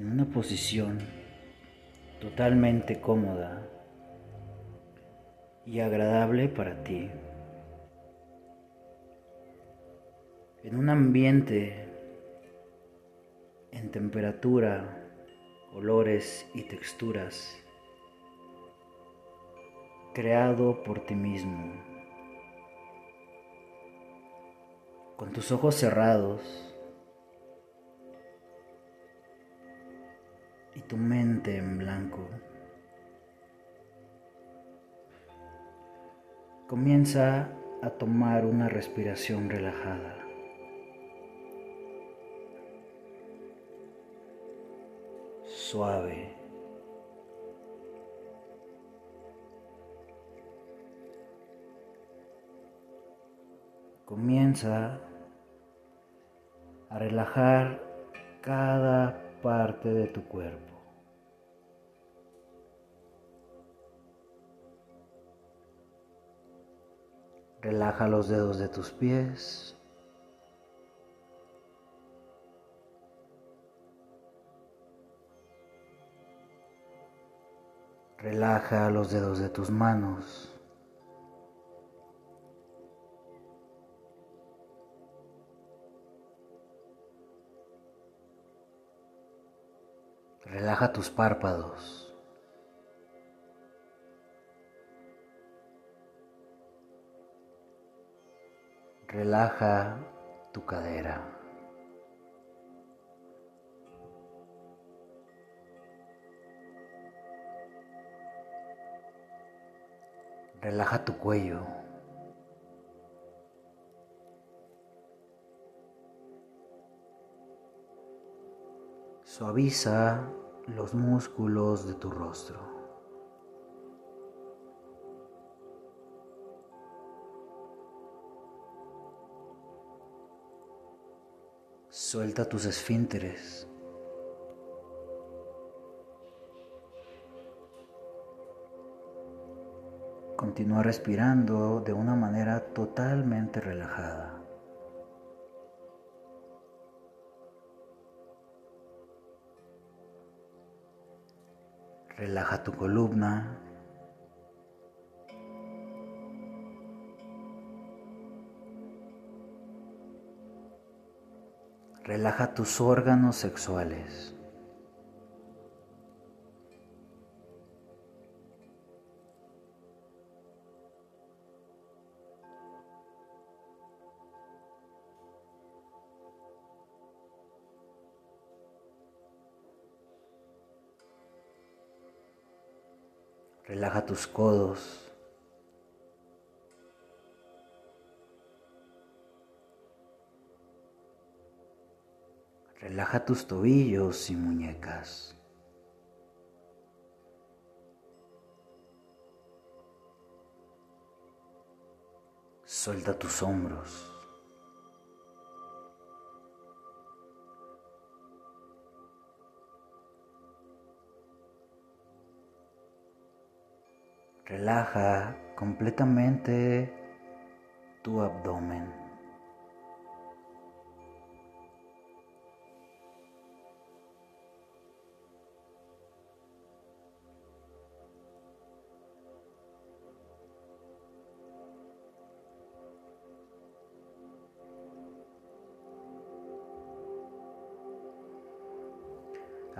en una posición totalmente cómoda y agradable para ti. En un ambiente en temperatura, olores y texturas creado por ti mismo. Con tus ojos cerrados, tu mente en blanco. Comienza a tomar una respiración relajada. Suave. Comienza a relajar cada parte de tu cuerpo. Relaja los dedos de tus pies. Relaja los dedos de tus manos. Relaja tus párpados. Relaja tu cadera. Relaja tu cuello. Suaviza los músculos de tu rostro. Suelta tus esfínteres. Continúa respirando de una manera totalmente relajada. Relaja tu columna. Relaja tus órganos sexuales. Relaja tus codos. Relaja tus tobillos y muñecas. Suelta tus hombros. Relaja completamente tu abdomen.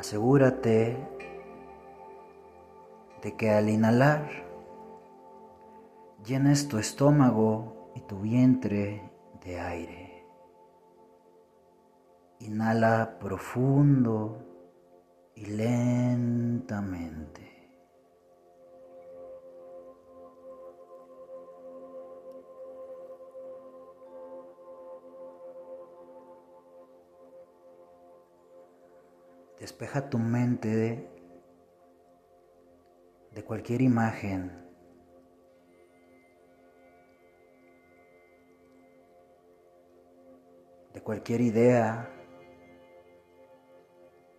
Asegúrate de que al inhalar llenes tu estómago y tu vientre de aire. Inhala profundo y lentamente. Despeja tu mente de, de cualquier imagen de cualquier idea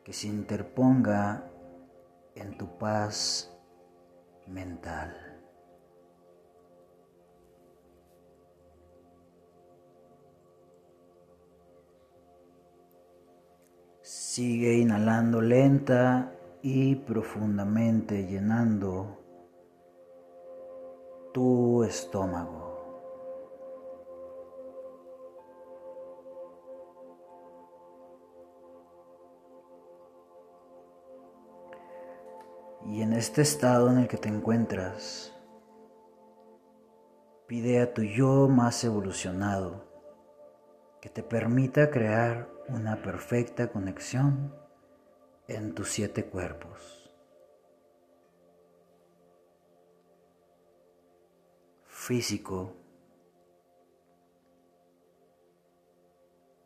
que se interponga en tu paz mental. Sigue inhalando lenta y profundamente llenando tu estómago. Y en este estado en el que te encuentras, pide a tu yo más evolucionado que te permita crear una perfecta conexión en tus siete cuerpos. Físico,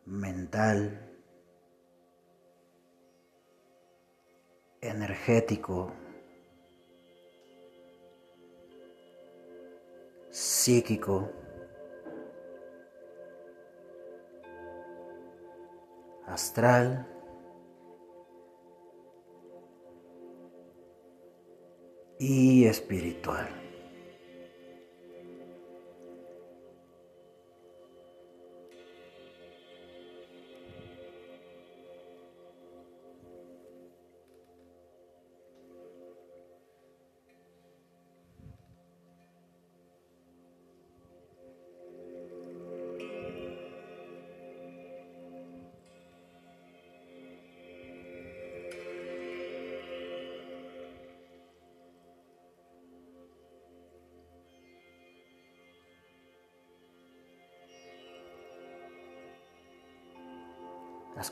mental, energético, psíquico, astral, y espiritual.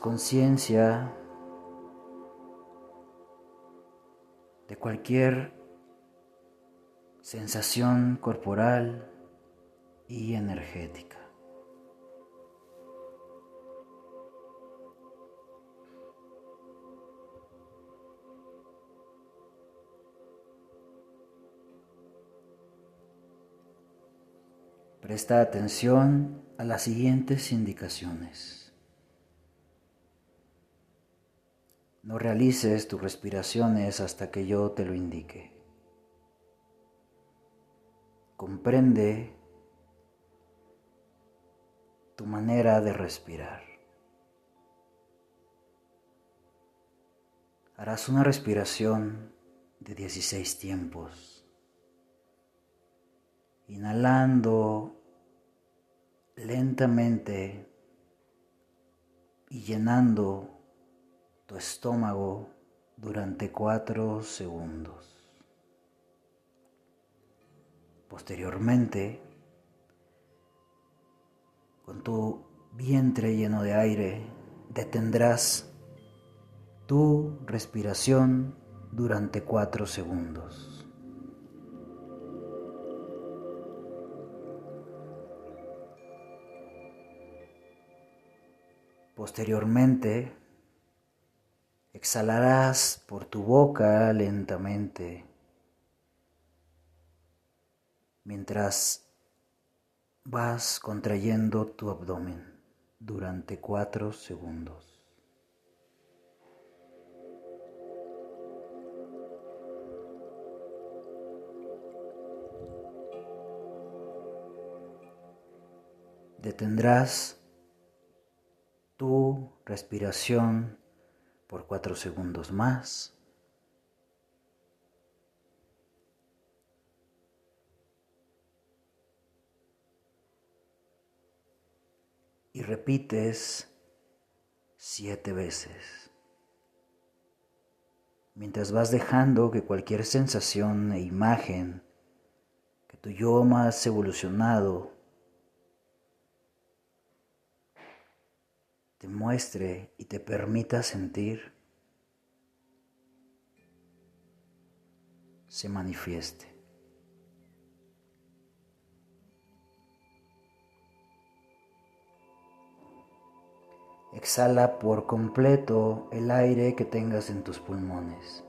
Conciencia de cualquier sensación corporal y energética. Presta atención a las siguientes indicaciones. No realices tus respiraciones hasta que yo te lo indique. Comprende tu manera de respirar. Harás una respiración de 16 tiempos, inhalando lentamente y llenando tu estómago durante cuatro segundos. Posteriormente, con tu vientre lleno de aire, detendrás tu respiración durante cuatro segundos. Posteriormente, Exhalarás por tu boca lentamente mientras vas contrayendo tu abdomen durante cuatro segundos. Detendrás tu respiración por cuatro segundos más. Y repites siete veces. Mientras vas dejando que cualquier sensación e imagen que tu yo más evolucionado te muestre y te permita sentir, se manifieste. Exhala por completo el aire que tengas en tus pulmones.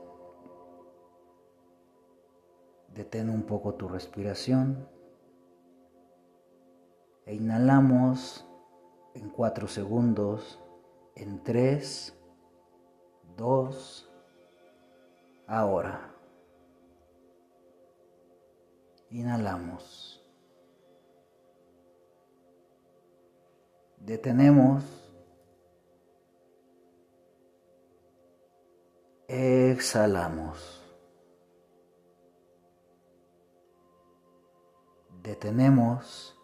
Detén un poco tu respiración e inhalamos en cuatro segundos, en tres, dos, ahora. Inhalamos. Detenemos Exhalamos. Detenemos.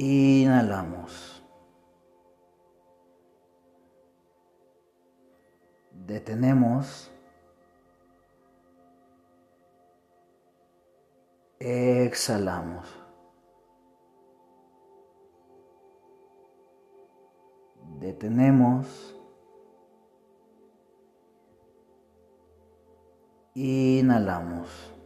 Inhalamos. Detenemos. Exhalamos. Detenemos. Inhalamos.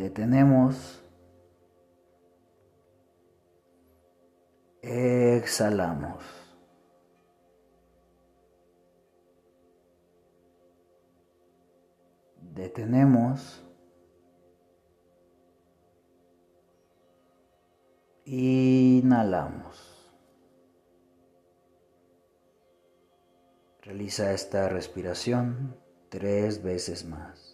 Detenemos. Exhalamos. Detenemos. Inhalamos. Realiza esta respiración tres veces más.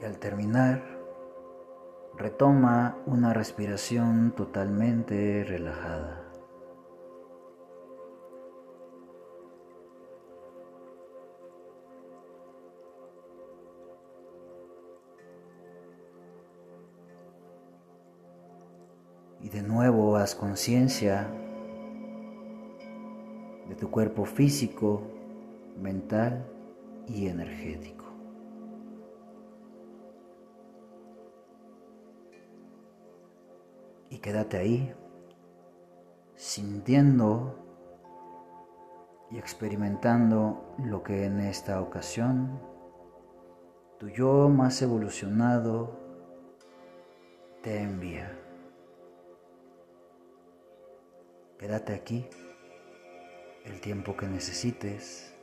Y al terminar retoma una respiración totalmente relajada. Y de nuevo haz conciencia de tu cuerpo físico, mental y energético. Quédate ahí, sintiendo y experimentando lo que en esta ocasión tu yo más evolucionado te envía. Quédate aquí el tiempo que necesites